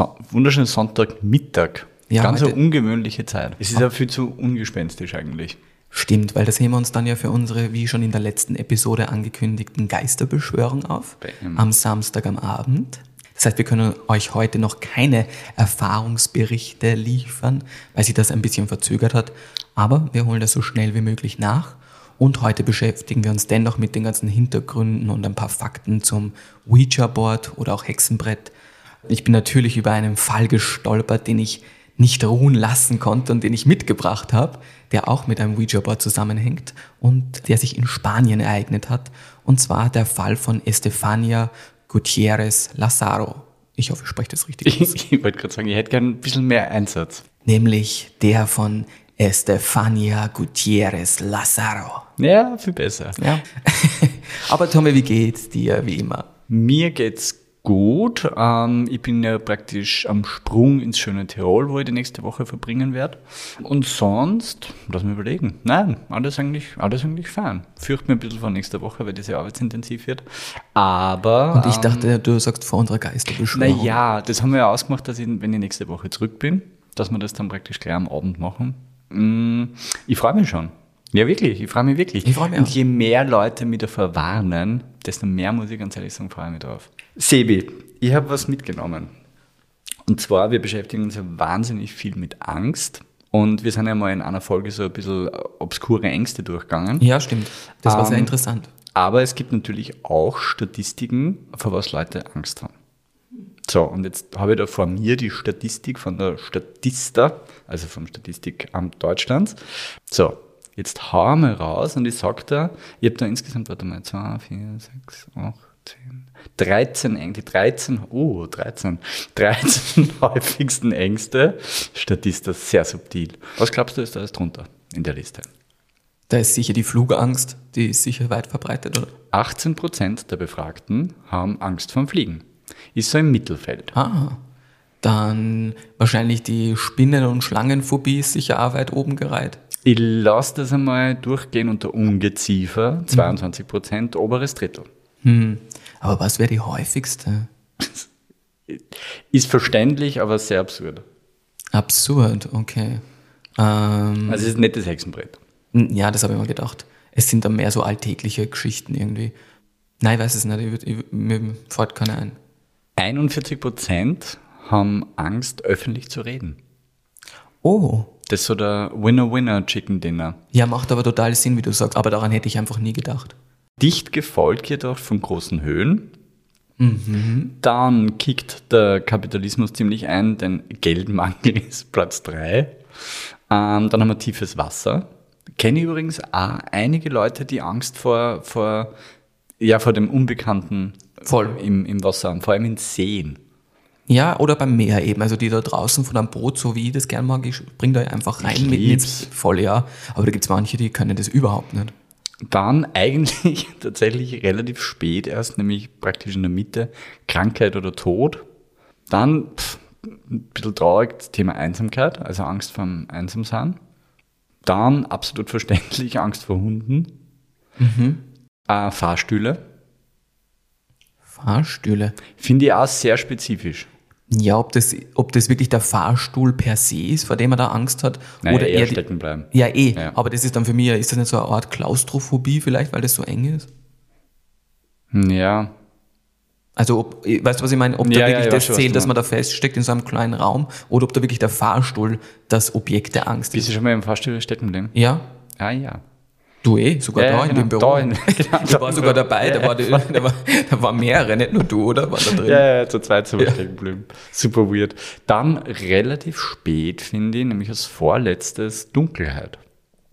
so wunderschönen Sonntagmittag. Ja, Ganz eine ungewöhnliche Zeit. Es ist ja viel zu ungespenstisch eigentlich. Stimmt, weil da sehen wir uns dann ja für unsere, wie schon in der letzten Episode angekündigten Geisterbeschwörung auf. Bam. Am Samstag am Abend. Das heißt, wir können euch heute noch keine Erfahrungsberichte liefern, weil sich das ein bisschen verzögert hat. Aber wir holen das so schnell wie möglich nach. Und heute beschäftigen wir uns dennoch mit den ganzen Hintergründen und ein paar Fakten zum Ouija-Board oder auch Hexenbrett. Ich bin natürlich über einen Fall gestolpert, den ich nicht ruhen lassen konnte und den ich mitgebracht habe, der auch mit einem Ouija-Board zusammenhängt und der sich in Spanien ereignet hat. Und zwar der Fall von Estefania Gutierrez Lazaro. Ich hoffe, ich spreche das richtig aus. Ich, ich wollte gerade sagen, ich hätte gerne ein bisschen mehr Einsatz. Nämlich der von Estefania Gutierrez Lazaro. Ja, viel besser. Ja. Aber Tommy, wie geht's dir wie immer? Mir geht's gut. Ähm, ich bin ja praktisch am Sprung ins schöne Tirol, wo ich die nächste Woche verbringen werde. Und sonst, lass mich überlegen. Nein, alles eigentlich, alles eigentlich fein. Fürchte mir ein bisschen vor nächster Woche, weil das ja arbeitsintensiv wird. Aber. Und ich dachte, du sagst vor unserer Geisterbeschwörung. Naja, das haben wir ja ausgemacht, dass ich, wenn ich nächste Woche zurück bin, dass wir das dann praktisch gleich am Abend machen. Mm, Ich freue mich schon. Ja, wirklich, ich freue mich wirklich. Ich freu mich Und auch. je mehr Leute mich davor warnen, desto mehr muss ich ganz ehrlich sagen, freue ich mich drauf. Sebi, ich habe was mitgenommen. Und zwar, wir beschäftigen uns ja wahnsinnig viel mit Angst. Und wir sind ja mal in einer Folge so ein bisschen obskure Ängste durchgegangen. Ja, stimmt. Das war sehr Ähm, interessant. Aber es gibt natürlich auch Statistiken, vor was Leute Angst haben. So, und jetzt habe ich da vor mir die Statistik von der Statista, also vom Statistikamt Deutschlands. So, jetzt hau mal raus und ich sag da, ich habe da insgesamt, warte mal, 2, 4, 6, 8, 10, 13 Ängste, 13, oh, 13, 13 häufigsten Ängste. Statista, sehr subtil. Was glaubst du, ist da alles drunter in der Liste? Da ist sicher die Flugangst, die ist sicher weit verbreitet, oder? 18 Prozent der Befragten haben Angst vorm Fliegen. Ist so im Mittelfeld. Ah. Dann wahrscheinlich die Spinnen- und Schlangenphobie ist sicher auch weit oben gereiht. Ich lasse das einmal durchgehen unter Ungeziefer, 22 Prozent, oberes Drittel. Hm. Aber was wäre die häufigste? Ist verständlich, aber sehr absurd. Absurd, okay. Ähm, Also es ist nicht das Hexenbrett. ja, das habe ich mir gedacht. Es sind dann mehr so alltägliche Geschichten irgendwie. Nein, ich weiß es nicht, ich, würd- ich, mir fällt keine ein. 41 Prozent haben Angst, öffentlich zu reden. Oh, Das ist so der Winner-Winner-Chicken-Dinner. ja, macht aber total Sinn, wie du sagst, aber daran hätte ich einfach nie gedacht. Dicht gefolgt jedoch von großen Höhen. Dann kickt der Kapitalismus ziemlich ein, denn Geldmangel ist Platz 3. Ähm, dann haben wir tiefes Wasser. Kenne übrigens auch einige Leute, die Angst vor, vor, ja, vor dem Unbekannten Voll. Im, im Wasser haben, vor allem in Seen. Ja, oder beim Meer eben. Also die da draußen von einem Boot, so wie ich das gern mag, ich spring da einfach rein Ich mit ins voll, ja. Aber da gibt's manche, die können das überhaupt nicht. Dann eigentlich tatsächlich relativ spät erst, nämlich praktisch in der Mitte, Krankheit oder Tod. Dann pff, ein bisschen traurig das Thema Einsamkeit, also Angst vom Einsamsein. Dann absolut verständlich Angst vor Hunden. Äh, Fahrstühle. Fahrstühle. Finde ich auch sehr spezifisch. Ja, ob das, ob das wirklich der Fahrstuhl per se ist, vor dem er da Angst hat, Naja, oder eher die- stecken bleiben. Ja, eh. Ja. Aber das ist dann für mich, ist das nicht so eine Art Klaustrophobie vielleicht, weil das so eng ist? Ja, Also, ob, weißt du, was ich meine? Ob da Ja, ja, wirklich ich das schon, zählt, dass man da feststeckt in so einem kleinen Raum, oder ob da wirklich der Fahrstuhl das Objekt der Angst bist ist. du schon mal im Fahrstuhl stecken bleiben? Ja? Ah ja. Du eh, sogar Ja, da ja, in genau. dem Büro. Da in- genau, ich da war sogar dabei, da, Ja, war die, da, war, da waren mehrere, nicht nur du, oder? War da drin. Ja, ja, zu zweit sind wir stecken geblieben. Super weird. Dann relativ spät, finde ich, nämlich als vorletztes Dunkelheit.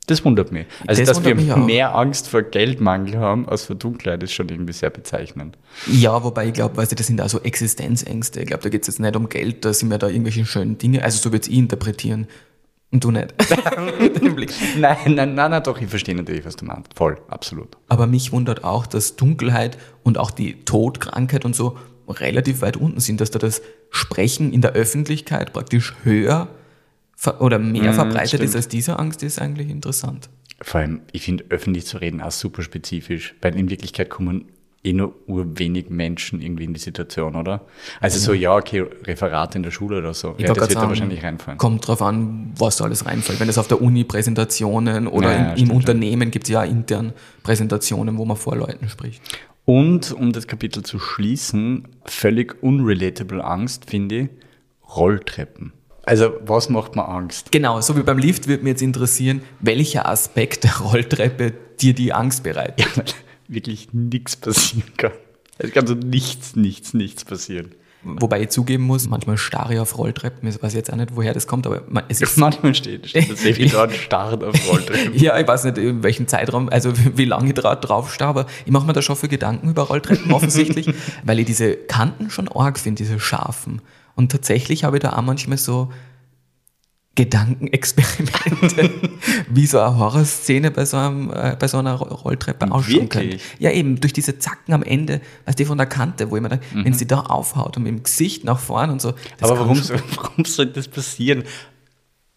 Das wundert mich. Also, Das dass wir auch. mehr Angst vor Geldmangel haben als vor Dunkelheit, ist schon irgendwie sehr bezeichnend. Ja, wobei ich glaube, weißt du, das sind also Existenzängste. Ich glaube, da geht es jetzt nicht um Geld, da sind wir da irgendwelche schönen Dinge. Also so würde ich interpretieren. Und du nicht. Nein, nein, nein, nein, doch, ich verstehe natürlich, was du meinst. Voll, absolut. Aber mich wundert auch, dass Dunkelheit und auch die Todkrankheit und so relativ weit unten sind, dass da das Sprechen in der Öffentlichkeit praktisch höher oder mehr Mhm, verbreitet stimmt. ist als diese Angst, ist eigentlich interessant. Vor allem, ich finde, öffentlich zu reden auch super spezifisch, weil in Wirklichkeit kommen eh nur urwenig Menschen irgendwie in die Situation, oder? Also so, ja, okay, Referat in der Schule oder so. Ich Ja, das wird da sagen, wahrscheinlich reinfallen. Kommt drauf an, was da alles reinfällt. Wenn es auf der Uni Präsentationen oder Ja, ja, im, im. Unternehmen gibt es ja intern Präsentationen, wo man vor Leuten spricht. Und um das Kapitel zu schließen, völlig unrelatable Angst, finde ich, Rolltreppen. Also, was macht mir Angst? Genau, so wie beim Lift würde mich jetzt interessieren, welcher Aspekt der Rolltreppe dir die Angst bereitet. Ja, wirklich nichts passieren kann. Es kann so nichts, nichts, nichts passieren. Wobei ich zugeben muss, manchmal starre ich auf Rolltreppen. Ich weiß jetzt auch nicht, woher das kommt, aber es ist Manchmal steht, steht Sevi dort starrt auf Rolltreppen. Ja, ich weiß nicht, in welchem Zeitraum, also wie lange ich dra drauf stehe, aber ich mache mir da schon viel Gedanken über Rolltreppen offensichtlich, weil ich diese Kanten schon arg finde, diese scharfen. Und tatsächlich habe ich da auch manchmal so Gedankenexperimente, wie so eine Horrorszene bei so, einem, äh, bei so einer Ro- Rolltreppe ausschauen könnte. Ja, eben, durch diese Zacken am Ende, weißt du, von der Kante, wo ich mir dann, Mhm. wenn sie da aufhaut und mit dem Gesicht nach vorn und so. Aber warum, schon- warum soll das passieren?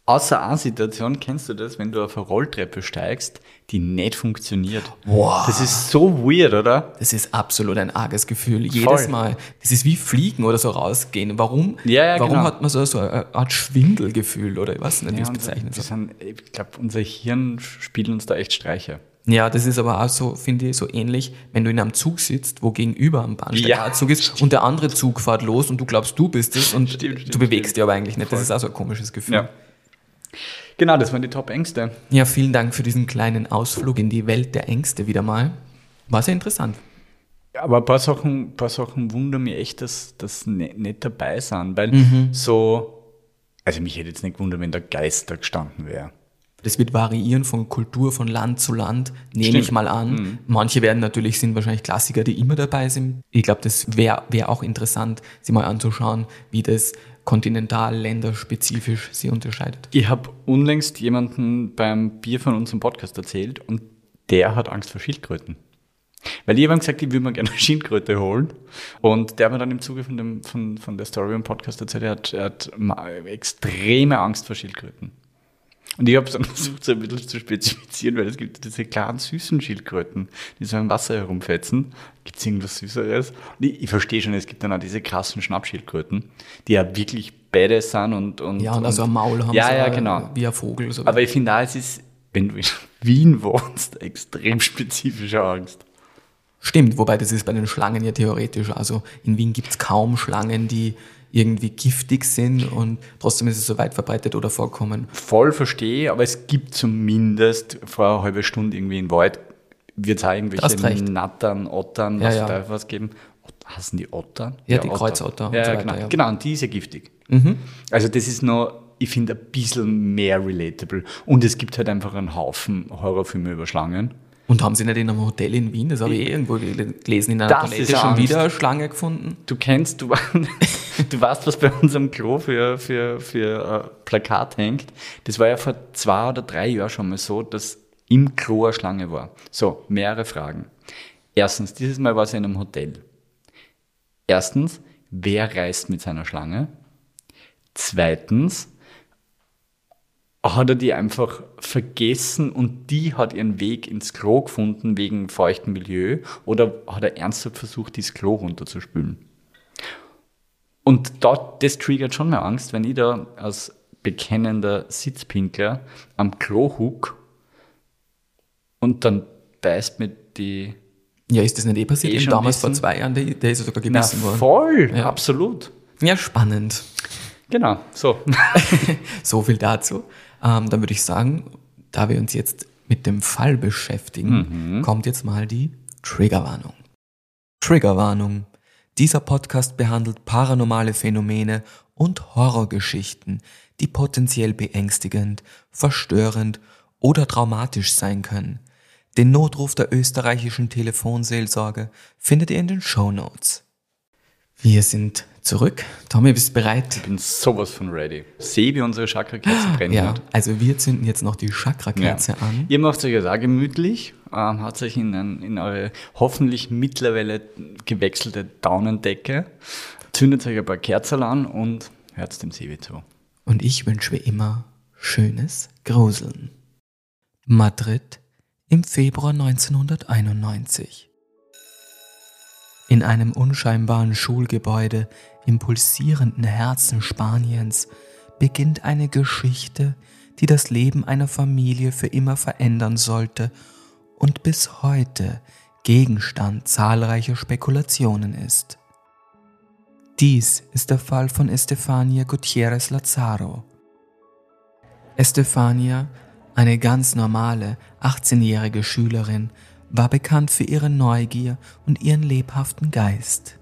Außer einer Situation kennst du das, wenn du auf eine Rolltreppe steigst, die nicht funktioniert. Wow. Das ist so weird, oder? Das ist absolut ein arges Gefühl. Voll. Jedes Mal. Das ist wie Fliegen oder so rausgehen. Warum, Ja, ja, warum genau. hat man so, so eine Art Schwindelgefühl oder ich weiß nicht, wie es bezeichnet sind, ich glaube, unser Hirn spielt uns da echt Streiche. Ja, das ist aber auch so, finde ich, so ähnlich, wenn du in einem Zug sitzt, wo gegenüber am Bahnsteig Ja. ein Zug ist und der andere Zug fährt los und du glaubst, du bist es und Stimmt, stimmt, du bewegst stimmt. dich aber eigentlich nicht. Das ist auch so ein komisches Gefühl. Ja. Genau, das waren die Top-Ängste. Ja, vielen Dank für diesen kleinen Ausflug in die Welt der Ängste wieder mal. War sehr interessant. Aber ein paar Sachen, ein paar Sachen wundern mich echt, dass das ne, nicht dabei sind, weil Mhm. so, also mich hätte jetzt nicht gewundert, wenn der Geist da gestanden wäre. Das wird variieren von Kultur, von Land zu Land, nehme Stimmt. ich mal an. Manche werden natürlich, sind wahrscheinlich Klassiker, die immer dabei sind. Ich glaube, das wäre wär auch interessant, sich mal anzuschauen, wie das kontinental, länderspezifisch sie unterscheidet. Ich habe unlängst jemanden beim Bier von unserem Podcast erzählt und der hat Angst vor Schildkröten. Weil ihm gesagt, ich würde mir gerne eine Schildkröte holen. Und der hat mir dann im Zuge von, dem, von, von der Story im Podcast erzählt, er hat, er hat extreme Angst vor Schildkröten. Und ich habe es dann versucht, so ein bisschen zu spezifizieren, weil es gibt diese kleinen süßen Schildkröten, die so im Wasser herumfetzen. Gibt es irgendwas Süßeres? Und ich, ich verstehe schon, es gibt dann auch diese krassen Schnappschildkröten, die ja wirklich badass sind und, und Ja, und also ein Maul haben Ja, sie ja, genau. wie ein Vogel. So. Aber ich finde auch, es ist, wenn du in Wien wohnst, extrem spezifische Angst. Stimmt, wobei das ist bei den Schlangen ja theoretisch. Also in Wien gibt es kaum Schlangen, die irgendwie giftig sind und trotzdem ist es so weit verbreitet oder vorkommen. Voll verstehe, aber es gibt zumindest vor einer halben Stunde irgendwie im Wald, wird es auch irgendwelche Nattern, Ottern, Ja, was ja. da was geben. Heißen die Ottern? Ja, die Kreuzotter und Ja, so ja, weiter, genau. ja. Mhm. genau, und die ist ja giftig. Also das ist noch, ich finde, ein bisschen mehr relatable. Und es gibt halt einfach einen Haufen Horrorfilme über Schlangen. Und haben sie nicht in einem Hotel in Wien, das habe ich eh irgendwo gel- gelesen, in einer Das Toilette schon Angst. wieder eine Schlange gefunden? Du kennst, du, du weißt, was bei unserem Klo für, für, für äh, Plakat hängt. Das war ja vor zwei oder drei Jahren schon mal so, dass im Klo eine Schlange war. So, mehrere Fragen. Erstens, dieses Mal war es in einem Hotel. Erstens, wer reist mit seiner Schlange? Zweitens, hat er die einfach vergessen und die hat ihren Weg ins Klo gefunden wegen feuchtem Milieu oder hat er ernsthaft versucht, dieses Klo runterzuspülen? Und da, das triggert schon mal Angst, wenn ich da als bekennender Sitzpinkler am Klo huck und dann beißt mir die... Ja, ist das nicht eh passiert? Eh damals vor wissen. zwei Jahren, der, der ist ja sogar Na, gebissen worden. voll, Ja. absolut. Ja, spannend. Genau, so. So viel dazu. Ähm, dann würde ich sagen, da wir uns jetzt mit dem Fall beschäftigen, kommt jetzt mal die Triggerwarnung. Triggerwarnung. Dieser Podcast behandelt paranormale Phänomene und Horrorgeschichten, die potenziell beängstigend, verstörend oder traumatisch sein können. Den Notruf der österreichischen Telefonseelsorge findet ihr in den Show Notes. Wir sind zurück. Tommy, bist du bereit? Ich bin sowas von ready. Sehe, wie unsere Chakrakerze brennt. Ja, also wir zünden jetzt noch die Chakrakerze Ja. an. Ihr macht euch ja auch gemütlich, ähm, hat euch in, ein, in eure hoffentlich mittlerweile gewechselte Daunendecke, zündet euch ein paar Kerzen an und hört dem Sebi zu. Und ich wünsche immer schönes Gruseln. Madrid im Februar 1991. In einem unscheinbaren Schulgebäude im pulsierenden Herzen Spaniens beginnt eine Geschichte, die das Leben einer Familie für immer verändern sollte und bis heute Gegenstand zahlreicher Spekulationen ist. Dies ist der Fall von Estefania Gutierrez Lazaro. Estefania, eine ganz normale 18-jährige Schülerin, war bekannt für ihre Neugier und ihren lebhaften Geist.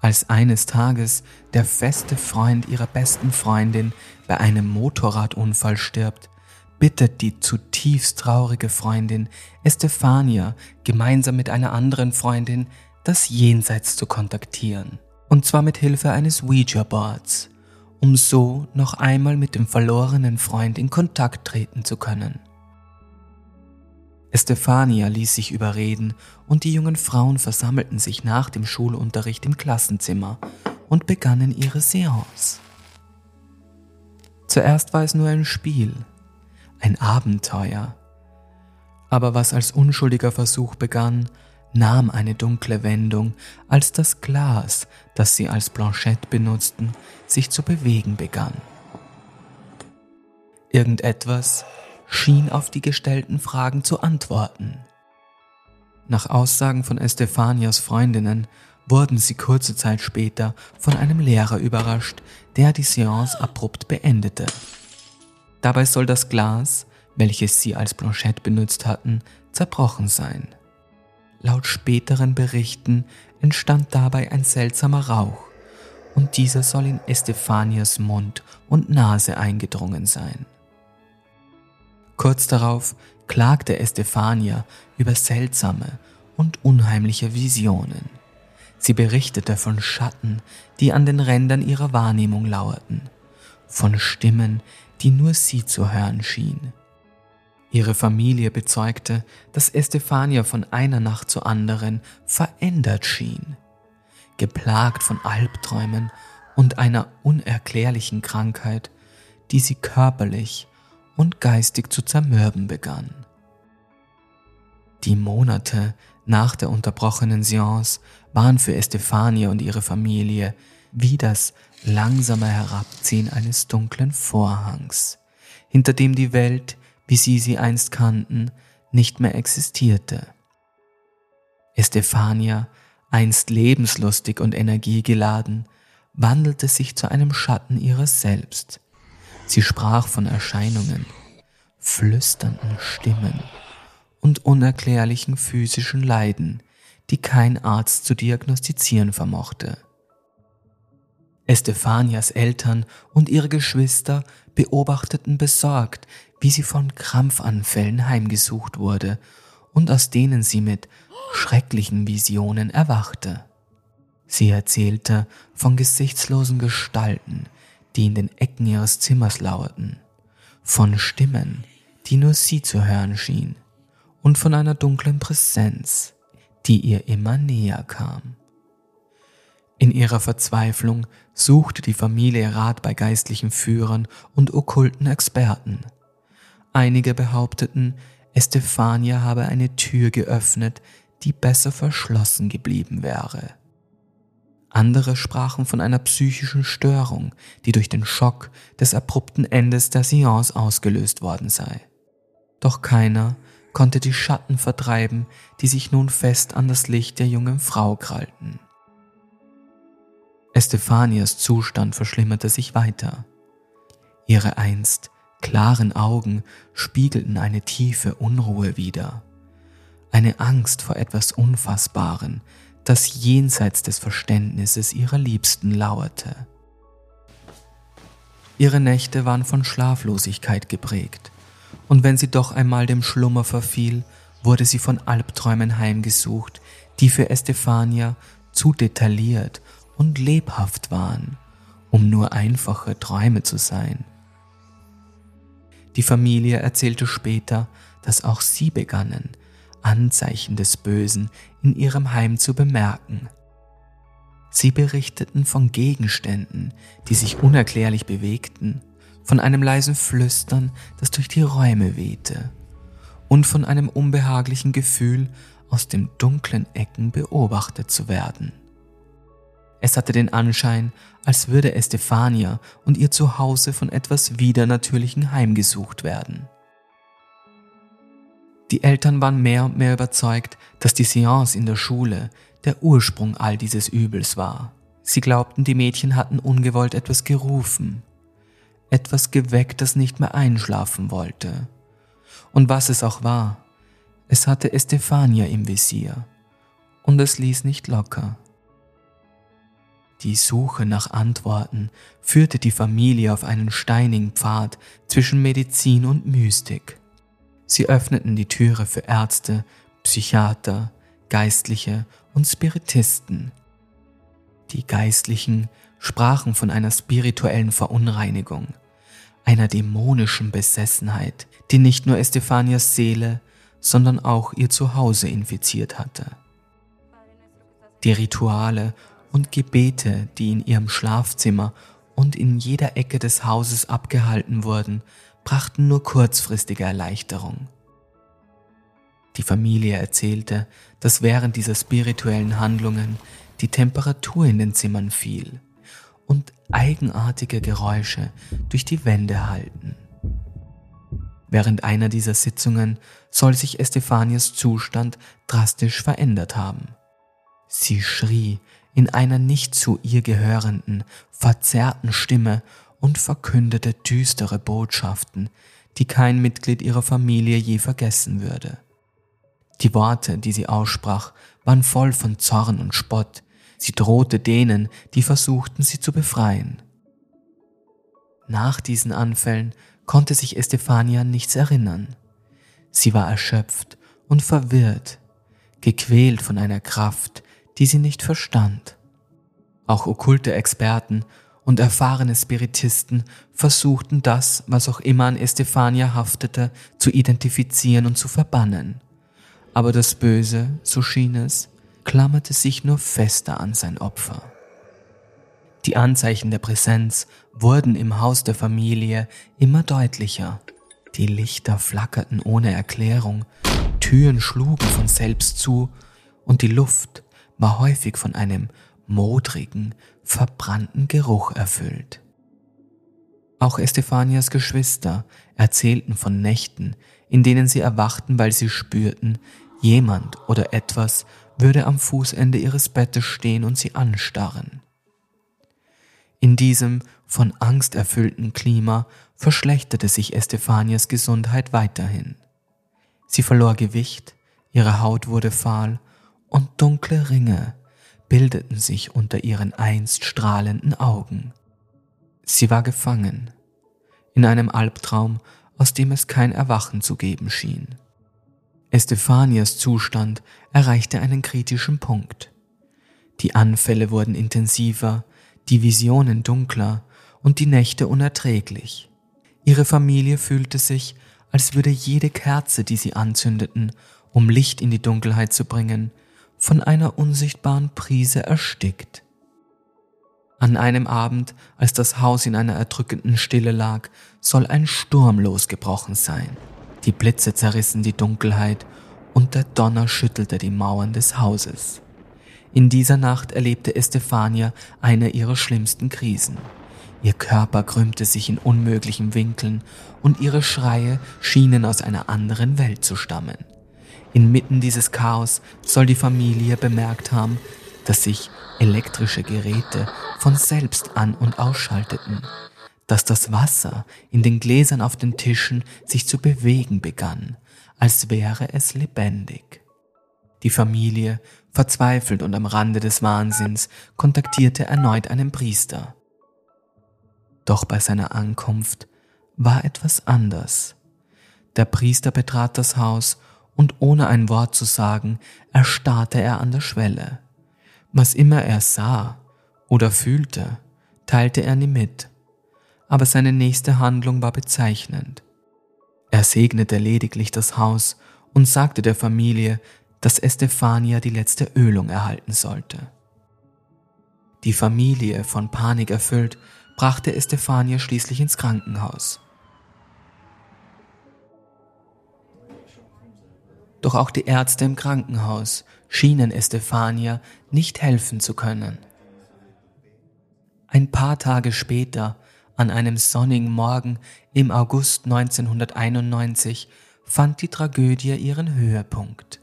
Als eines Tages der feste Freund ihrer besten Freundin bei einem Motorradunfall stirbt, bittet die zutiefst traurige Freundin Estefania gemeinsam mit einer anderen Freundin das Jenseits zu kontaktieren. Und zwar mit Hilfe eines Ouija-Boards, um so noch einmal mit dem verlorenen Freund in Kontakt treten zu können. Estefania ließ sich überreden und die jungen Frauen versammelten sich nach dem Schulunterricht im Klassenzimmer und begannen ihre Seance. Zuerst war es nur ein Spiel, ein Abenteuer. Aber was als unschuldiger Versuch begann, nahm eine dunkle Wendung, als das Glas, das sie als Blanchette benutzten, sich zu bewegen begann. Irgendetwas schien auf die gestellten Fragen zu antworten. Nach Aussagen von Estefanias Freundinnen wurden sie kurze Zeit später von einem Lehrer überrascht, der die Seance abrupt beendete. Dabei soll das Glas, welches sie als Blanchette benutzt hatten, zerbrochen sein. Laut späteren Berichten entstand dabei ein seltsamer Rauch und dieser soll in Estefanias Mund und Nase eingedrungen sein. Kurz darauf klagte Estefania über seltsame und unheimliche Visionen. Sie berichtete von Schatten, die an den Rändern ihrer Wahrnehmung lauerten, von Stimmen, die nur sie zu hören schien. Ihre Familie bezeugte, dass Estefania von einer Nacht zur anderen verändert schien, geplagt von Albträumen und einer unerklärlichen Krankheit, die sie körperlich und geistig zu zermürben begann. Die Monate nach der unterbrochenen Seance waren für Estefania und ihre Familie wie das langsame Herabziehen eines dunklen Vorhangs, hinter dem die Welt, wie sie sie einst kannten, nicht mehr existierte. Estefania, einst lebenslustig und energiegeladen, wandelte sich zu einem Schatten ihres Selbst. Sie sprach von Erscheinungen, flüsternden Stimmen und unerklärlichen physischen Leiden, die kein Arzt zu diagnostizieren vermochte. Estefanias Eltern und ihre Geschwister beobachteten besorgt, wie sie von Krampfanfällen heimgesucht wurde und aus denen sie mit schrecklichen Visionen erwachte. Sie erzählte von gesichtslosen Gestalten, die in den Ecken ihres Zimmers lauerten, von Stimmen, die nur sie zu hören schien, und von einer dunklen Präsenz, die ihr immer näher kam. In ihrer Verzweiflung suchte die Familie Rat bei geistlichen Führern und okkulten Experten. Einige behaupteten, Estefania habe eine Tür geöffnet, die besser verschlossen geblieben wäre. Andere sprachen von einer psychischen Störung, die durch den Schock des abrupten Endes der Seance ausgelöst worden sei. Doch keiner konnte die Schatten vertreiben, die sich nun fest an das Licht der jungen Frau krallten. Estefanias Zustand verschlimmerte sich weiter. Ihre einst klaren Augen spiegelten eine tiefe Unruhe wider, eine Angst vor etwas Unfassbaren, das jenseits des Verständnisses ihrer Liebsten lauerte. Ihre Nächte waren von Schlaflosigkeit geprägt und wenn sie doch einmal dem Schlummer verfiel, wurde sie von Albträumen heimgesucht, die für Estefania zu detailliert und lebhaft waren, um nur einfache Träume zu sein. Die Familie erzählte später, dass auch sie begannen, Anzeichen des Bösen in ihrem Heim zu bemerken. Sie berichteten von Gegenständen, die sich unerklärlich bewegten, von einem leisen Flüstern, das durch die Räume wehte, und von einem unbehaglichen Gefühl, aus den dunklen Ecken beobachtet zu werden. Es hatte den Anschein, als würde Estefania und ihr Zuhause von etwas Widernatürlichen heimgesucht werden. Die Eltern waren mehr und mehr überzeugt, dass die Seance in der Schule der Ursprung all dieses Übels war. Sie glaubten, die Mädchen hatten ungewollt etwas gerufen, etwas geweckt, das nicht mehr einschlafen wollte. Und was es auch war, es hatte Estefania im Visier und es ließ nicht locker. Die Suche nach Antworten führte die Familie auf einen steinigen Pfad zwischen Medizin und Mystik. Sie öffneten die Türe für Ärzte, Psychiater, Geistliche und Spiritisten. Die Geistlichen sprachen von einer spirituellen Verunreinigung, einer dämonischen Besessenheit, die nicht nur Estefanias Seele, sondern auch ihr Zuhause infiziert hatte. Die Rituale und Gebete, die in ihrem Schlafzimmer und in jeder Ecke des Hauses abgehalten wurden, brachten nur kurzfristige Erleichterung. Die Familie erzählte, dass während dieser spirituellen Handlungen die Temperatur in den Zimmern fiel und eigenartige Geräusche durch die Wände hallten. Während einer dieser Sitzungen soll sich Estefanias Zustand drastisch verändert haben. Sie schrie in einer nicht zu ihr gehörenden, verzerrten Stimme und verkündete düstere Botschaften, die kein Mitglied ihrer Familie je vergessen würde. Die Worte, die sie aussprach, waren voll von Zorn und Spott. Sie drohte denen, die versuchten, sie zu befreien. Nach diesen Anfällen konnte sich Estefania nichts erinnern. Sie war erschöpft und verwirrt, gequält von einer Kraft, die sie nicht verstand. Auch okkulte Experten und erfahrene Spiritisten versuchten das, was auch immer an Estefania haftete, zu identifizieren und zu verbannen. Aber das Böse, so schien es, klammerte sich nur fester an sein Opfer. Die Anzeichen der Präsenz wurden im Haus der Familie immer deutlicher. Die Lichter flackerten ohne Erklärung, Türen schlugen von selbst zu und die Luft war häufig von einem modrigen, verbrannten Geruch erfüllt. Auch Estefanias Geschwister erzählten von Nächten, in denen sie erwachten, weil sie spürten, jemand oder etwas würde am Fußende ihres Bettes stehen und sie anstarren. In diesem von Angst erfüllten Klima verschlechterte sich Estefanias Gesundheit weiterhin. Sie verlor Gewicht, ihre Haut wurde fahl und dunkle Ringe bildeten sich unter ihren einst strahlenden Augen. Sie war gefangen in einem Albtraum, aus dem es kein Erwachen zu geben schien. Estefanias Zustand erreichte einen kritischen Punkt. Die Anfälle wurden intensiver, die Visionen dunkler und die Nächte unerträglich. Ihre Familie fühlte sich, als würde jede Kerze, die sie anzündeten, um Licht in die Dunkelheit zu bringen, von einer unsichtbaren Prise erstickt. An einem Abend, als das Haus in einer erdrückenden Stille lag, soll ein Sturm losgebrochen sein. Die Blitze zerrissen die Dunkelheit und der Donner schüttelte die Mauern des Hauses. In dieser Nacht erlebte Estefania eine ihrer schlimmsten Krisen. Ihr Körper krümmte sich in unmöglichen Winkeln und ihre Schreie schienen aus einer anderen Welt zu stammen. Inmitten dieses Chaos soll die Familie bemerkt haben, dass sich elektrische Geräte von selbst an und ausschalteten, dass das Wasser in den Gläsern auf den Tischen sich zu bewegen begann, als wäre es lebendig. Die Familie, verzweifelt und am Rande des Wahnsinns, kontaktierte erneut einen Priester. Doch bei seiner Ankunft war etwas anders. Der Priester betrat das Haus und ohne ein Wort zu sagen, erstarrte er an der Schwelle. Was immer er sah oder fühlte, teilte er nie mit, aber seine nächste Handlung war bezeichnend. Er segnete lediglich das Haus und sagte der Familie, dass Estefania die letzte Ölung erhalten sollte. Die Familie, von Panik erfüllt, brachte Estefania schließlich ins Krankenhaus. Doch auch die Ärzte im Krankenhaus schienen Estefania nicht helfen zu können. Ein paar Tage später, an einem sonnigen Morgen im August 1991, fand die Tragödie ihren Höhepunkt.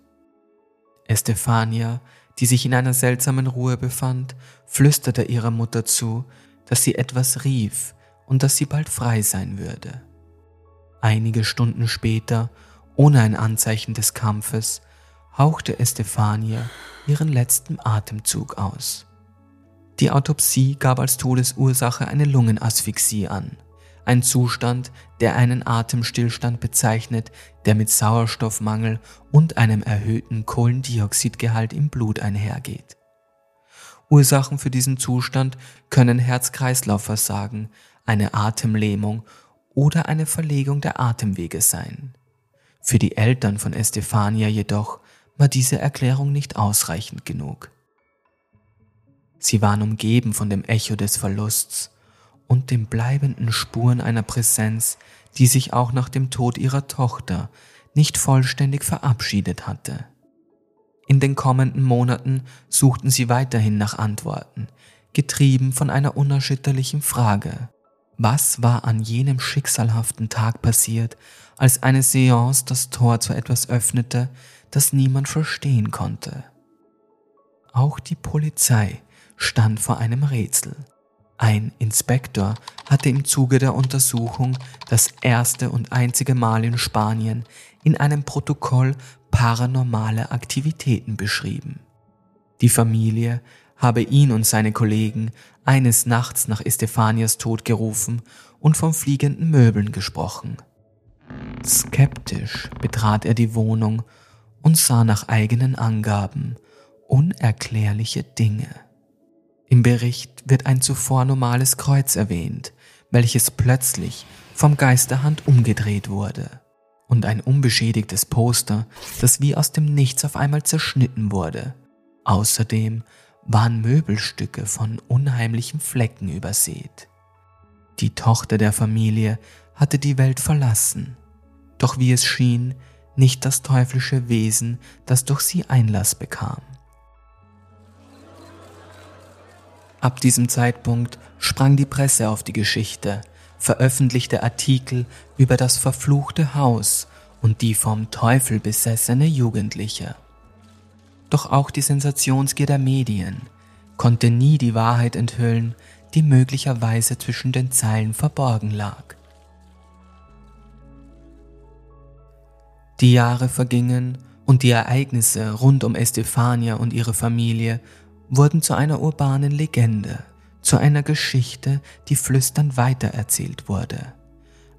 Estefania, die sich in einer seltsamen Ruhe befand, flüsterte ihrer Mutter zu, dass sie etwas rief und dass sie bald frei sein würde. Einige Stunden später, ohne ein Anzeichen des Kampfes, hauchte Estefania ihren letzten Atemzug aus. Die Autopsie gab als Todesursache eine Lungenasphyxie an, ein Zustand, der einen Atemstillstand bezeichnet, der mit Sauerstoffmangel und einem erhöhten Kohlendioxidgehalt im Blut einhergeht. Ursachen für diesen Zustand können Herz-Kreislauf-Versagen, eine Atemlähmung oder eine Verlegung der Atemwege sein. Für die Eltern von Estefania jedoch war diese Erklärung nicht ausreichend genug. Sie waren umgeben von dem Echo des Verlusts und den bleibenden Spuren einer Präsenz, die sich auch nach dem Tod ihrer Tochter nicht vollständig verabschiedet hatte. In den kommenden Monaten suchten sie weiterhin nach Antworten, getrieben von einer unerschütterlichen Frage. Was war an jenem schicksalhaften Tag passiert, als eine Seance das Tor zu etwas öffnete, das niemand verstehen konnte? Auch die Polizei stand vor einem Rätsel. Ein Inspektor hatte im Zuge der Untersuchung das erste und einzige Mal in Spanien in einem Protokoll paranormale Aktivitäten beschrieben. Die Familie habe ihn und seine Kollegen eines Nachts nach Estefanias Tod gerufen und von fliegenden Möbeln gesprochen. Skeptisch betrat er die Wohnung und sah nach eigenen Angaben unerklärliche Dinge. Im Bericht wird ein zuvor normales Kreuz erwähnt, welches plötzlich vom Geisterhand umgedreht wurde, und ein unbeschädigtes Poster, das wie aus dem Nichts auf einmal zerschnitten wurde. Außerdem waren Möbelstücke von unheimlichen Flecken übersät. Die Tochter der Familie hatte die Welt verlassen, doch wie es schien, nicht das teuflische Wesen, das durch sie Einlass bekam. Ab diesem Zeitpunkt sprang die Presse auf die Geschichte, veröffentlichte Artikel über das verfluchte Haus und die vom Teufel besessene Jugendliche. Doch auch die Sensationsgier der Medien konnte nie die Wahrheit enthüllen, die möglicherweise zwischen den Zeilen verborgen lag. Die Jahre vergingen und die Ereignisse rund um Estefania und ihre Familie wurden zu einer urbanen Legende, zu einer Geschichte, die flüsternd weitererzählt wurde.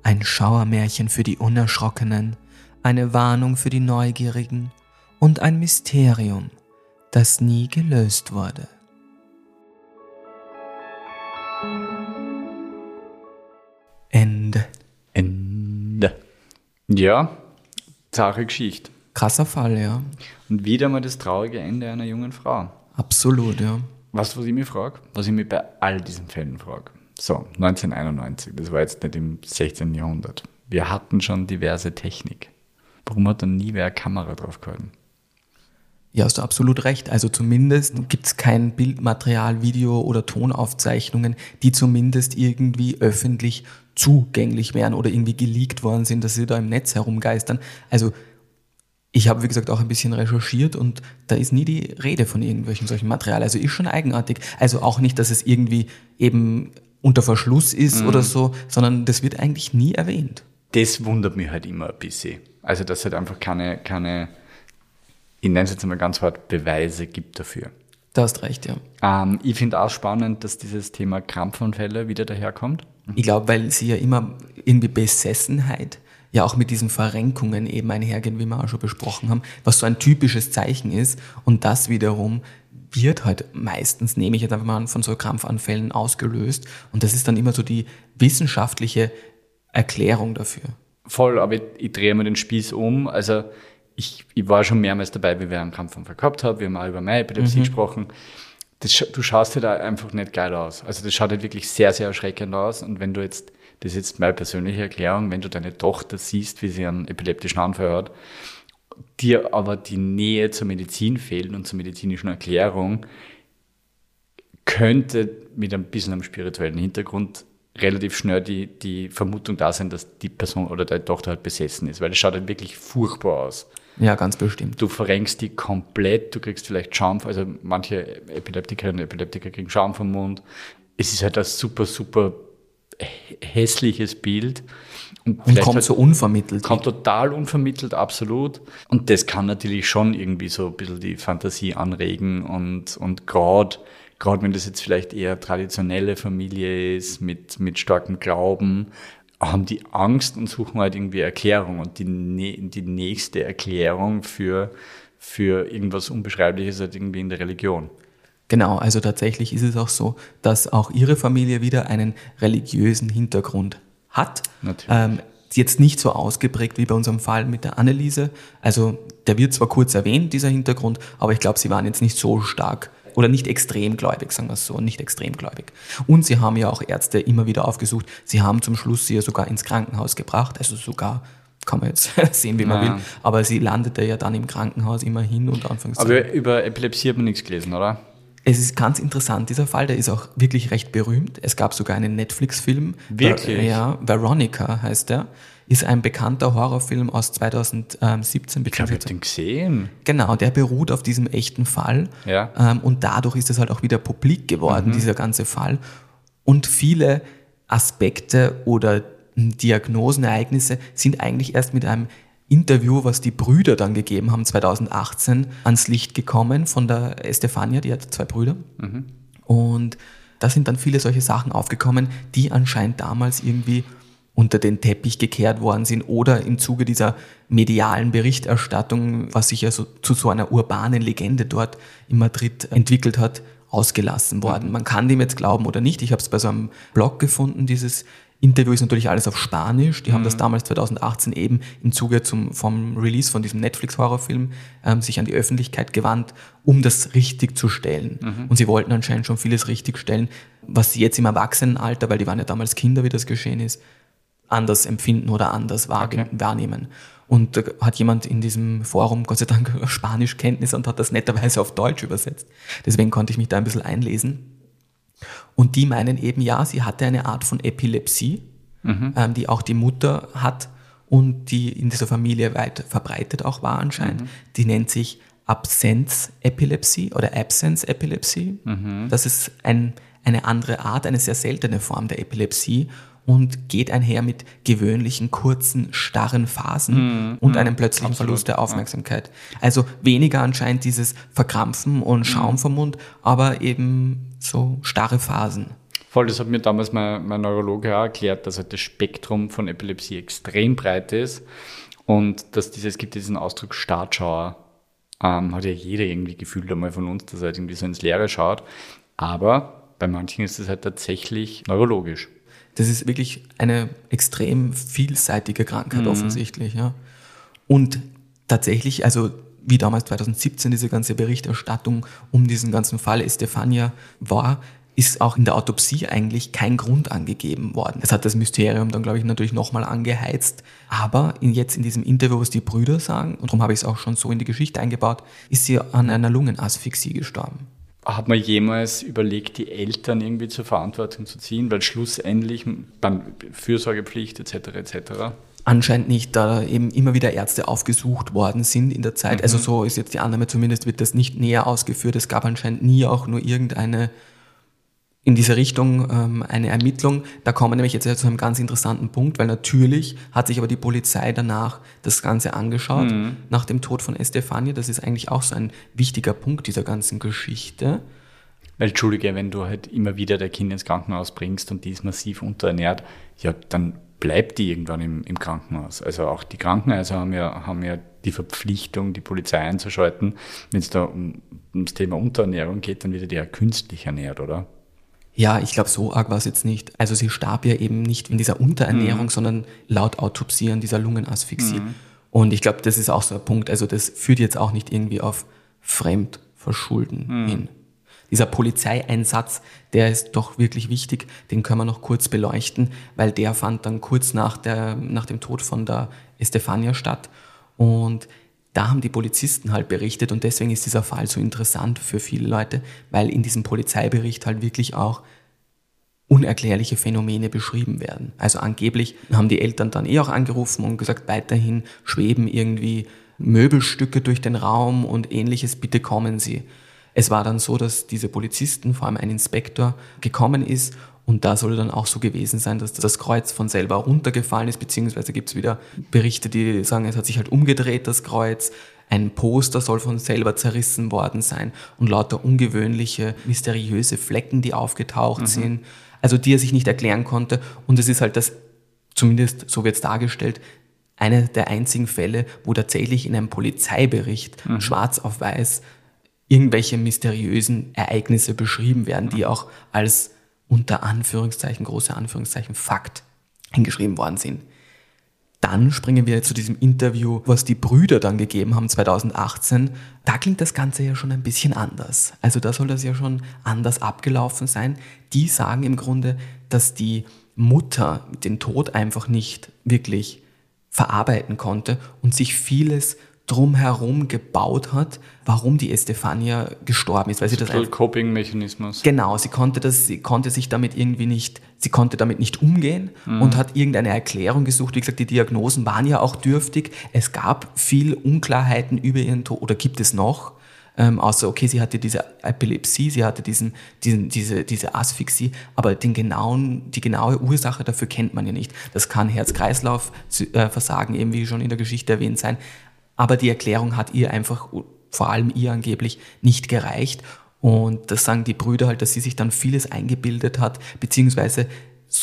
Ein Schauermärchen für die Unerschrockenen, eine Warnung für die Neugierigen und ein Mysterium, das nie gelöst wurde. Ende. Ende. Ja, zahre Geschichte. Krasser Fall, ja. Und wieder mal das traurige Ende einer jungen Frau. Absolut, ja. Du, was ich mich frage? Was ich mich bei all diesen Fällen frage. So, 1991, das war jetzt nicht im 16. Jahrhundert. Wir hatten schon diverse Technik. Warum hat dann nie wer eine Kamera drauf gehalten? Ja, hast du absolut recht. Also zumindest gibt es kein Bildmaterial, Video oder Tonaufzeichnungen, die zumindest irgendwie öffentlich zugänglich wären oder irgendwie geleakt worden sind, dass sie da im Netz herumgeistern. Also ich habe, wie gesagt, auch ein bisschen recherchiert und da ist nie die Rede von irgendwelchen solchen Material. Also ist schon eigenartig. Also auch nicht, dass es irgendwie eben unter Verschluss ist mhm. oder so, sondern das wird eigentlich nie erwähnt. Das wundert mich halt immer ein bisschen. Also, dass halt einfach keine, keine ich nenne es jetzt mal ganz hart, Beweise gibt dafür. Du hast recht, ja. Ähm, ich finde auch spannend, dass dieses Thema Krampfanfälle wieder daherkommt. Ich glaube, weil sie ja immer irgendwie Besessenheit ja auch mit diesen Verrenkungen eben einhergehen, wie wir auch schon besprochen haben, was so ein typisches Zeichen ist. Und das wiederum wird halt meistens, nehme ich jetzt einfach mal an, von so Krampfanfällen ausgelöst. Und das ist dann immer so die wissenschaftliche Erklärung dafür. Voll, aber ich, ich drehe mir den Spieß um. Also ich, ich war schon mehrmals dabei, wie wir einen Krampfanfall gehabt haben. Wir haben auch über meine Epilepsie mhm. gesprochen. Das, du schaust halt einfach nicht geil aus. Also das schaut halt wirklich sehr, sehr erschreckend aus. Und wenn du jetzt, das ist jetzt meine persönliche Erklärung, wenn du deine Tochter siehst, wie sie einen epileptischen Anfall hat, dir aber die Nähe zur Medizin fehlt und zur medizinischen Erklärung, könnte mit ein bisschen einem spirituellen Hintergrund relativ schnell die, die Vermutung da sein, dass die Person oder deine Tochter halt besessen ist, weil es schaut halt wirklich furchtbar aus. Ja, ganz bestimmt. Du verrenkst die komplett, du kriegst vielleicht Schaum, also manche Epileptikerinnen und Epileptiker kriegen Schaum vom Mund. Es ist halt ein super, super hässliches Bild. Und, und kommt halt, so unvermittelt. Kommt total unvermittelt, absolut. Und das kann natürlich schon irgendwie so ein bisschen die Fantasie anregen und, und gerade gerade wenn das jetzt vielleicht eher traditionelle Familie ist, mit, mit starkem Glauben, haben die Angst und suchen halt irgendwie Erklärung. Und die, die nächste Erklärung für, für irgendwas Unbeschreibliches halt irgendwie in der Religion. Genau, also tatsächlich ist es auch so, dass auch ihre Familie wieder einen religiösen Hintergrund hat. Natürlich. Ähm, jetzt nicht so ausgeprägt wie bei unserem Fall mit der Anneliese. Also der wird zwar kurz erwähnt, dieser Hintergrund, aber ich glaube, sie waren jetzt nicht so stark oder nicht extrem gläubig, sagen wir es so, nicht extrem gläubig. Und sie haben ja auch Ärzte immer wieder aufgesucht. Sie haben zum Schluss sie ja sogar ins Krankenhaus gebracht, also sogar kann man jetzt sehen, wie man naja. will. Aber sie landete ja dann im Krankenhaus immerhin und anfangs. Aber über Epilepsie hat man nichts gelesen, oder? Es ist ganz interessant, dieser Fall, der ist auch wirklich recht berühmt. Es gab sogar einen Netflix-Film. Wirklich? Ja, Veronica heißt der ist ein bekannter Horrorfilm aus 2017. Ich glaube, ich habe den gesehen. Genau, der beruht auf diesem echten Fall. Ja. Ähm, und dadurch ist es halt auch wieder publik geworden, mhm. dieser ganze Fall. Und viele Aspekte oder Diagnosenereignisse sind eigentlich erst mit einem Interview, was die Brüder dann gegeben haben, 2018, ans Licht gekommen von der Estefania, die hat zwei Brüder. Mhm. Und da sind dann viele solche Sachen aufgekommen, die anscheinend damals irgendwie unter den Teppich gekehrt worden sind oder im Zuge dieser medialen Berichterstattung, was sich ja so, zu so einer urbanen Legende dort in Madrid entwickelt hat, ausgelassen worden. Man kann dem jetzt glauben oder nicht. Ich habe es bei so einem Blog gefunden, dieses Interview ist natürlich alles auf Spanisch. Die mhm. haben das mhm. damals 2018 eben im Zuge zum, vom Release von diesem Netflix-Horrorfilm ähm, sich an die Öffentlichkeit gewandt, um das richtig zu stellen. Mhm. Und sie wollten anscheinend schon vieles richtig stellen, was sie jetzt im Erwachsenenalter, weil die waren ja damals Kinder, wie das geschehen ist, anders empfinden oder anders okay. wahrnehmen. Und da hat jemand in diesem Forum Gott sei Dank Spanischkenntnisse und hat das netterweise auf Deutsch übersetzt. Deswegen konnte ich mich da ein bisschen einlesen. Und die meinen eben, ja, sie hatte eine Art von Epilepsie, mhm. ähm, die auch die Mutter hat und die in dieser Familie weit verbreitet auch war anscheinend. Mhm. Die nennt sich Absenz-Epilepsie oder Absence-Epilepsie. Mhm. Das ist ein, eine andere Art, eine sehr seltene Form der Epilepsie und geht einher mit gewöhnlichen, kurzen, starren Phasen mm, und mm, einem plötzlichen absolut, Verlust der Aufmerksamkeit. Ja. Also weniger anscheinend dieses Verkrampfen und mhm. Schaum mm. vom Mund, aber eben so starre Phasen. Voll, das hat mir damals mein, mein Neurologe auch erklärt, dass halt das Spektrum von Epilepsie extrem breit ist und dass dieses, es gibt diesen Ausdruck Startschauer. Ähm, hat ja jeder irgendwie gefühlt einmal von uns, dass er halt irgendwie so ins Leere schaut. Aber bei manchen ist es halt tatsächlich neurologisch. Das ist wirklich eine extrem vielseitige Krankheit mhm. offensichtlich. Ja. Und tatsächlich, also wie damals 2017 diese ganze Berichterstattung um diesen ganzen Fall Estefania war, ist auch in der Autopsie eigentlich kein Grund angegeben worden. Es hat das Mysterium dann, glaube ich, natürlich nochmal angeheizt. Aber in, jetzt in diesem Interview, was die Brüder sagen, und darum habe ich es auch schon so in die Geschichte eingebaut, ist sie an einer Lungenasphyxie gestorben. Hat man jemals überlegt, die Eltern irgendwie zur Verantwortung zu ziehen, weil schlussendlich dann Fürsorgepflicht etc. etc. Anscheinend nicht, da eben immer wieder Ärzte aufgesucht worden sind in der Zeit. Also mhm. Also so ist jetzt die Annahme zumindest, wird das nicht näher ausgeführt. Es gab anscheinend nie auch nur irgendeine in diese Richtung ähm, eine Ermittlung. Da kommen wir nämlich jetzt zu einem ganz interessanten Punkt, weil natürlich hat sich aber die Polizei danach das Ganze angeschaut, mhm. nach dem Tod von Estefania. Das ist eigentlich auch so ein wichtiger Punkt dieser ganzen Geschichte. Weil, Entschuldige, wenn du halt immer wieder dein Kind ins Krankenhaus bringst und die ist massiv unterernährt, ja, dann bleibt die irgendwann im, im Krankenhaus. Also auch die Krankenhäuser haben ja, haben ja die Verpflichtung, die Polizei einzuschalten. Wenn es da um, ums Thema Unterernährung geht, dann wird die ja künstlich ernährt, oder? Ja, ich glaube, so arg war es jetzt nicht. Also sie starb ja eben nicht in dieser Unterernährung, mhm. sondern laut Autopsie an dieser Lungenasphyxie. Mhm. Und ich glaube, das ist auch so ein Punkt. Also das führt jetzt auch nicht irgendwie auf Fremdverschulden mhm. hin. Dieser Polizeieinsatz, der ist doch wirklich wichtig, den können wir noch kurz beleuchten, weil der fand dann kurz nach, der, nach dem Tod von der Estefania statt. Und da haben die Polizisten halt berichtet und deswegen ist dieser Fall so interessant für viele Leute, weil in diesem Polizeibericht halt wirklich auch unerklärliche Phänomene beschrieben werden. Also angeblich haben die Eltern dann eh auch angerufen und gesagt, weiterhin schweben irgendwie Möbelstücke durch den Raum und ähnliches, bitte kommen Sie. Es war dann so, dass diese Polizisten, vor allem ein Inspektor, gekommen ist und da soll dann auch so gewesen sein, dass das Kreuz von selber runtergefallen ist, beziehungsweise gibt es wieder Berichte, die sagen, es hat sich halt umgedreht, das Kreuz. Ein Poster soll von selber zerrissen worden sein und lauter ungewöhnliche, mysteriöse Flecken, die aufgetaucht mhm. sind, also die er sich nicht erklären konnte. Und es ist halt das, zumindest so wird es dargestellt, einer der einzigen Fälle, wo tatsächlich in einem Polizeibericht mhm. schwarz auf weiß irgendwelche mysteriösen Ereignisse beschrieben werden, die auch als unter Anführungszeichen, große Anführungszeichen, Fakt hingeschrieben worden sind. Dann springen wir zu diesem Interview, was die Brüder dann gegeben haben 2018. Da klingt das Ganze ja schon ein bisschen anders. Also da soll das ja schon anders abgelaufen sein. Die sagen im Grunde, dass die Mutter den Tod einfach nicht wirklich verarbeiten konnte und sich vieles drumherum gebaut hat, warum die Estefania gestorben ist, weil sie das ein Coping-Mechanismus. Genau, sie konnte das, sie konnte sich damit irgendwie nicht, sie konnte damit nicht umgehen mhm. und hat irgendeine Erklärung gesucht. Wie gesagt, die Diagnosen waren ja auch dürftig. Es gab viel Unklarheiten über ihren Tod oder gibt es noch. Ähm, außer, okay, sie hatte diese Epilepsie, sie hatte diesen, diesen, diese, diese Asphyxie, aber den genauen, die genaue Ursache dafür kennt man ja nicht. Das kann Herz-Kreislauf-Versagen, eben wie schon in der Geschichte erwähnt sein. Aber die Erklärung hat ihr einfach, vor allem ihr angeblich, nicht gereicht. Und das sagen die Brüder halt, dass sie sich dann vieles eingebildet hat, beziehungsweise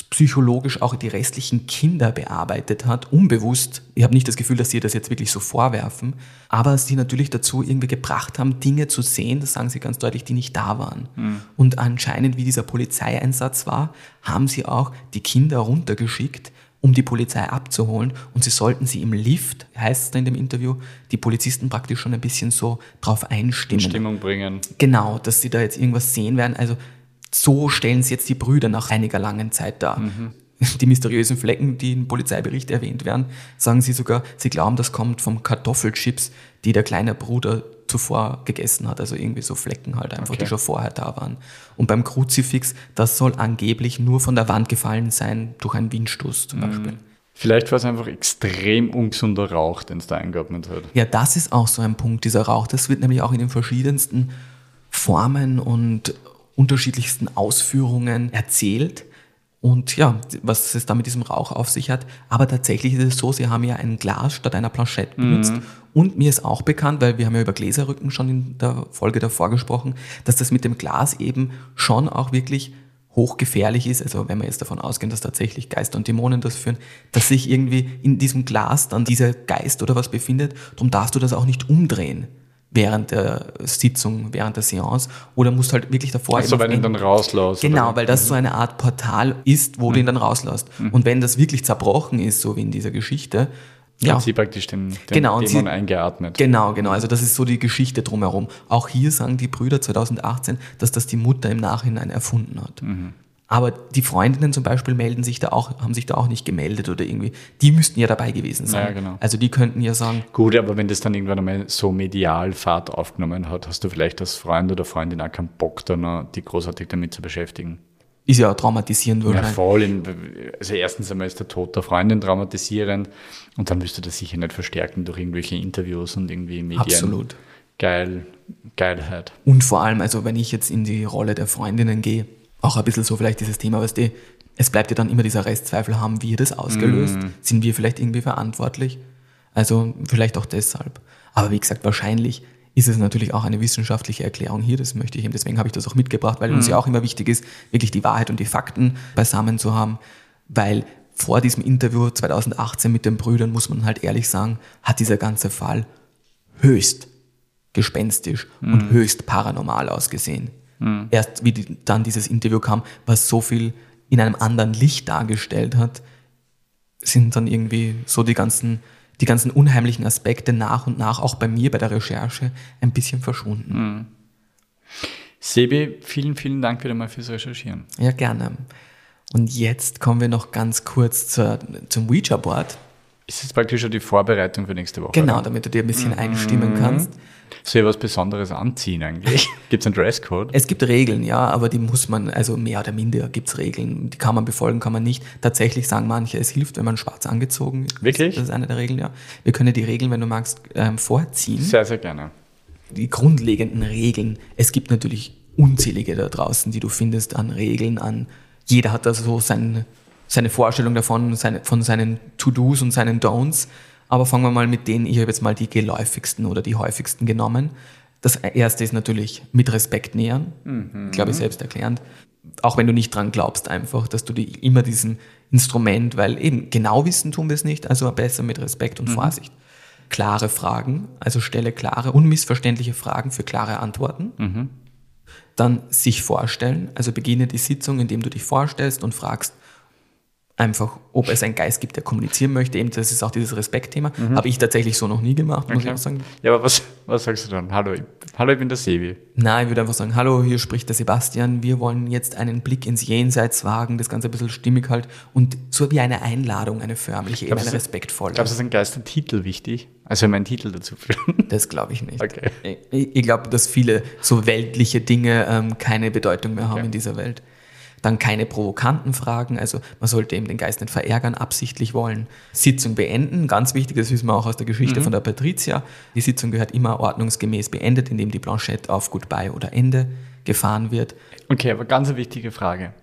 psychologisch auch die restlichen Kinder bearbeitet hat, unbewusst. Ich habe nicht das Gefühl, dass sie das jetzt wirklich so vorwerfen, aber sie natürlich dazu irgendwie gebracht haben, Dinge zu sehen, das sagen sie ganz deutlich, die nicht da waren. Mhm. Und anscheinend, wie dieser Polizeieinsatz war, haben sie auch die Kinder runtergeschickt, um die Polizei abzuholen. Und sie sollten sie im Lift, heißt es da in dem Interview, die Polizisten praktisch schon ein bisschen so drauf einstimmen. In Stimmung bringen. Genau, dass sie da jetzt irgendwas sehen werden. Also so stellen sie jetzt die Brüder nach einiger langen Zeit dar. Mhm. Die mysteriösen Flecken, die im Polizeibericht erwähnt werden, sagen sie sogar, sie glauben, das kommt vom Kartoffelchips, die der kleine Bruder zuvor gegessen hat. Also irgendwie so Flecken halt einfach, okay. die schon vorher da waren. Und beim Kruzifix, das soll angeblich nur von der Wand gefallen sein durch einen Windstoß zum mhm. Beispiel. Vielleicht war es einfach extrem ungesunder Rauch, den es da eingeatmet hat. Ja, das ist auch so ein Punkt, dieser Rauch. Das wird nämlich auch in den verschiedensten Formen und unterschiedlichsten Ausführungen erzählt. Und ja, was es da mit diesem Rauch auf sich hat. Aber tatsächlich ist es so, sie haben ja ein Glas statt einer Planchette benutzt. Mhm. Und mir ist auch bekannt, weil wir haben ja über Gläserrücken schon in der Folge davor gesprochen, dass das mit dem Glas eben schon auch wirklich hochgefährlich ist, also wenn wir jetzt davon ausgehen, dass tatsächlich Geister und Dämonen das führen, dass sich irgendwie in diesem Glas dann dieser Geist oder was befindet, darum darfst du das auch nicht umdrehen während der Sitzung, während der Seance oder musst halt wirklich davor... Also weil du ihn dann rauslässt. Genau, oder? weil das so eine Art Portal ist, wo mhm. du ihn dann rauslässt. Mhm. Und wenn das wirklich zerbrochen ist, so wie in dieser Geschichte, ja. Hat sie praktisch den, den genau, Dämon sie, eingeatmet. Genau, genau. Also das ist so die Geschichte drumherum. Auch hier sagen die Brüder 2018, dass das die Mutter im Nachhinein erfunden hat. Mhm. Aber die Freundinnen zum Beispiel melden sich da auch, haben sich da auch nicht gemeldet oder irgendwie. Die müssten ja dabei gewesen sein. Ja, genau. Also die könnten ja sagen. Gut, aber wenn das dann irgendwann einmal so medial Fahrt aufgenommen hat, hast du vielleicht als Freund oder Freundin auch keinen Bock, da noch die großartig damit zu beschäftigen. Ist ja traumatisierend wahrscheinlich. Ja, voll. In, also erstens einmal ist der Tod der Freundin traumatisierend und dann wirst du das sicher nicht verstärken durch irgendwelche Interviews und irgendwie Medien. Absolut. Geil, Geilheit. Und vor allem, also wenn ich jetzt in die Rolle der Freundinnen gehe, auch ein bisschen so vielleicht dieses Thema, was die, es bleibt ja dann immer dieser Restzweifel, haben wir das ausgelöst? Mm. Sind wir vielleicht irgendwie verantwortlich? Also vielleicht auch deshalb. Aber wie gesagt, wahrscheinlich ist es natürlich auch eine wissenschaftliche Erklärung hier. Das möchte ich eben, deswegen habe ich das auch mitgebracht, weil mm. uns ja auch immer wichtig ist, wirklich die Wahrheit und die Fakten beisammen zu haben. Weil vor diesem Interview 2018 mit den Brüdern, muss man halt ehrlich sagen, hat dieser ganze Fall höchst gespenstisch Mhm. und höchst paranormal ausgesehen. Erst wie die, dann dieses Interview kam, was so viel in einem anderen Licht dargestellt hat, sind dann irgendwie so die ganzen, die ganzen unheimlichen Aspekte nach und nach auch bei mir bei der Recherche ein bisschen verschwunden. Mhm. Sebi, vielen, vielen Dank wieder mal fürs Recherchieren. Ja, gerne. Und jetzt kommen wir noch ganz kurz zur, zum Ouija-Board. Ist jetzt praktisch schon die Vorbereitung für nächste Woche? Genau, damit du dir ein bisschen Mhm. einstimmen kannst. Soll ich was Besonderes anziehen eigentlich? Gibt es einen Dresscode? Es gibt Regeln, ja, aber die muss man, also mehr oder minder gibt es Regeln. Die kann man befolgen, kann man nicht. Tatsächlich sagen manche, es hilft, wenn man schwarz angezogen ist. Wirklich? Das ist eine der Regeln, ja. Wir können die Regeln, wenn du magst, ähm, vorziehen. Sehr, sehr gerne. die grundlegenden Regeln. Es gibt natürlich unzählige da draußen, die du findest an Regeln, an jeder hat da so sein, seine Vorstellung davon, seine, von seinen To-Dos und seinen Don'ts. Aber fangen wir mal mit denen, ich habe jetzt mal die geläufigsten oder die häufigsten genommen. Das erste ist natürlich mit Respekt nähern, glaube ich selbsterklärend. Auch wenn du nicht dran glaubst, einfach, dass du die, immer diesem Instrument, weil eben genau wissen tun wir es nicht, also besser mit Respekt und Vorsicht klare Fragen, also stelle klare, unmissverständliche Fragen für klare Antworten. Dann sich vorstellen, also beginne die Sitzung, indem du dich vorstellst und fragst einfach, ob es einen Geist gibt, der kommunizieren möchte. Eben, das ist auch dieses Respektthema. Habe ich tatsächlich so noch nie gemacht, muss ich auch sagen. Ja, aber was, was sagst du dann? Hallo, ich, hallo, ich bin der Sebi. Nein, ich würde einfach sagen, hallo, hier spricht der Sebastian, wir wollen jetzt einen Blick ins Jenseits wagen, das Ganze ein bisschen stimmig halt und so wie eine Einladung, eine förmliche, eben Glaubst eine respektvolle. Glaubst du, ist ein Geistertitel wichtig? Also meinen Titel dazu führen. Das glaube ich nicht. Okay. Ich, ich glaube, dass viele so weltliche Dinge ähm, keine Bedeutung mehr haben Okay. in dieser Welt. Dann keine provokanten Fragen, also man sollte eben den Geist nicht verärgern, absichtlich wollen. Sitzung beenden, ganz wichtig, das wissen wir auch aus der Geschichte Mhm. von der Patricia. Die Sitzung gehört immer ordnungsgemäß beendet, indem die Blanchette auf Goodbye oder Ende gefahren wird. Okay, aber ganz eine wichtige Frage.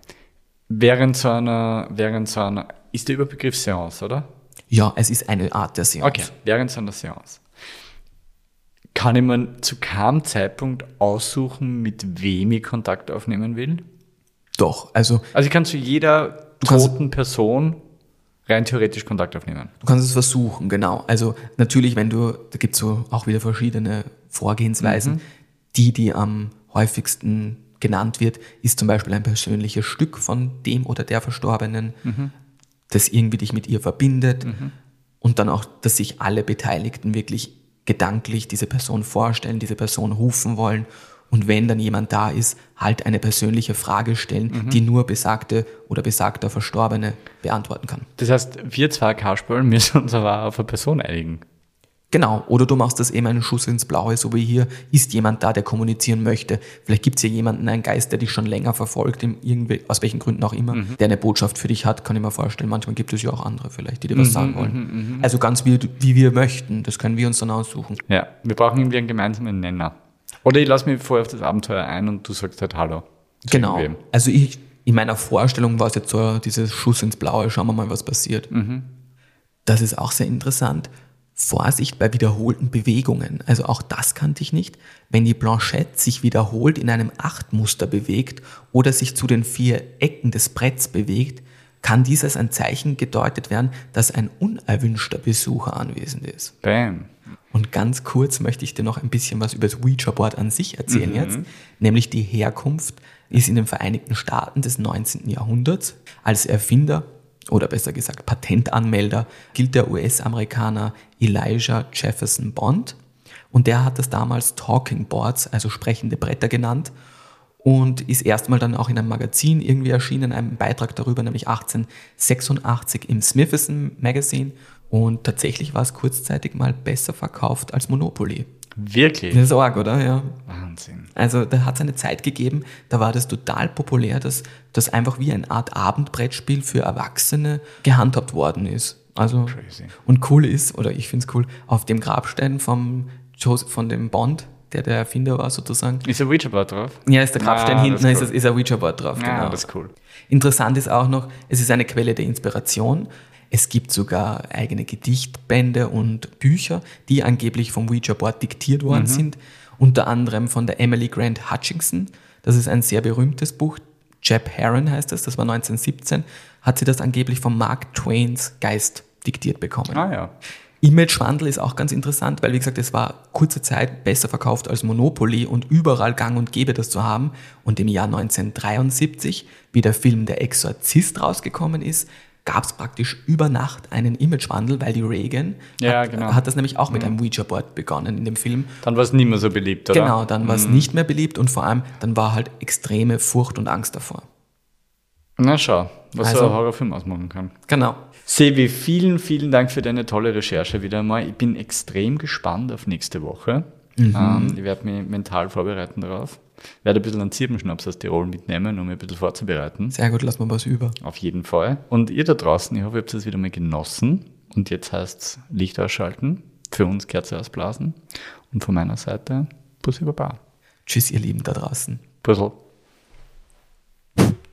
Während so einer, während so einer, ist der Überbegriff Seance, oder? Ja, es ist eine Art der Seance. Okay, während so einer Seance. Kann ich mir zu keinem Zeitpunkt aussuchen, mit wem ich Kontakt aufnehmen will? Doch, also Also ich kann zu jeder kannst- toten Person rein theoretisch Kontakt aufnehmen. Du kannst es versuchen, genau. Also natürlich, wenn du, da gibt es so auch wieder verschiedene Vorgehensweisen. Die, die am häufigsten genannt wird, ist zum Beispiel ein persönliches Stück von dem oder der Verstorbenen, das irgendwie dich mit ihr verbindet. Und dann auch, dass sich alle Beteiligten wirklich gedanklich diese Person vorstellen, diese Person rufen wollen. Und wenn dann jemand da ist, halt eine persönliche Frage stellen, die nur besagte oder besagter Verstorbene beantworten kann. Das heißt, wir zwei Kasperl müssen uns aber auf eine Person einigen. Genau, oder du machst das eben einen Schuss ins Blaue, so wie hier, ist jemand da, der kommunizieren möchte. Vielleicht gibt es hier jemanden, einen Geist, der dich schon länger verfolgt, aus welchen Gründen auch immer, der eine Botschaft für dich hat, kann ich mir vorstellen. Manchmal gibt es ja auch andere vielleicht, die dir was sagen wollen. Also ganz wie, wie wir möchten, das können wir uns dann aussuchen. Ja, wir brauchen irgendwie einen gemeinsamen Nenner. Oder ich lasse mich vorher auf das Abenteuer ein und du sagst halt Hallo. Genau. irgendwem. Also ich, in meiner Vorstellung war es jetzt so dieses Schuss ins Blaue, schauen wir mal, was passiert. Das ist auch sehr interessant. Vorsicht bei wiederholten Bewegungen. Also auch das kannte ich nicht. Wenn die Blanchette sich wiederholt in einem Achtmuster bewegt oder sich zu den vier Ecken des Bretts bewegt, kann dies als ein Zeichen gedeutet werden, dass ein unerwünschter Besucher anwesend ist. Bam. Und ganz kurz möchte ich dir noch ein bisschen was über das Ouija-Board an sich erzählen jetzt. Nämlich die Herkunft ist in den Vereinigten Staaten des 19. Jahrhunderts. Als Erfinder oder besser gesagt Patentanmelder gilt der US-Amerikaner Elijah Jefferson Bond. Und der hat das damals Talking Boards, also sprechende Bretter genannt und ist erstmal dann auch in einem Magazin irgendwie erschienen, einem Beitrag darüber, nämlich 1886 im Smithson Magazine. Und tatsächlich war es kurzzeitig mal besser verkauft als Monopoly. Wirklich? Das ist arg, oder? Ja. Wahnsinn. Also da hat es eine Zeit gegeben, da war das total populär, dass das einfach wie eine Art Abendbrettspiel für Erwachsene gehandhabt worden ist. Also Crazy. und cool ist, oder ich finde es cool, auf dem Grabstein vom Joseph, von dem Bond, der der Erfinder war sozusagen. Ist ein Ouija-Board drauf? Ja, ist der Grabstein Ah, hinten, ist, ist, ist ein Ouija-Board drauf. Ja, genau. das ist cool. Interessant ist auch noch, es ist eine Quelle der Inspiration. Es gibt sogar eigene Gedichtbände und Bücher, die angeblich vom Ouija-Board diktiert worden sind. Unter anderem von der Emily Grant Hutchinson. Das ist ein sehr berühmtes Buch. Jeb Heron heißt es, das war 1917, hat sie das angeblich von Mark Twains Geist diktiert bekommen. Ah ja. Imagewandel ist auch ganz interessant, weil wie gesagt, es war kurze Zeit besser verkauft als Monopoly und überall gang und gäbe das zu haben. Und im Jahr 1973, wie der Film Der Exorzist rausgekommen ist, gab es praktisch über Nacht einen Imagewandel, weil die Reagan Ja, hat, genau. hat das nämlich auch mit einem Ouija-Board begonnen in dem Film. Dann war es nicht mehr so beliebt, oder? Genau, dann war es nicht mehr beliebt und vor allem dann war halt extreme Furcht und Angst davor. Na schau, was Also- so ein Horrorfilm ausmachen kann. Genau. Sevi, vielen, vielen Dank für deine tolle Recherche wieder einmal. Ich bin extrem gespannt auf nächste Woche. Ähm, ich werde mich mental vorbereiten darauf. Werde ein bisschen einen Zirbenschnaps aus Tirol mitnehmen, um mich ein bisschen vorzubereiten. Sehr gut, lass mal was über. Auf jeden Fall. Und ihr da draußen, ich hoffe, ihr habt es wieder mal genossen. Und jetzt heißt es Licht ausschalten, für uns Kerze ausblasen. Und von meiner Seite, Bussi Baba. Tschüss, ihr Lieben da draußen. Puzzle.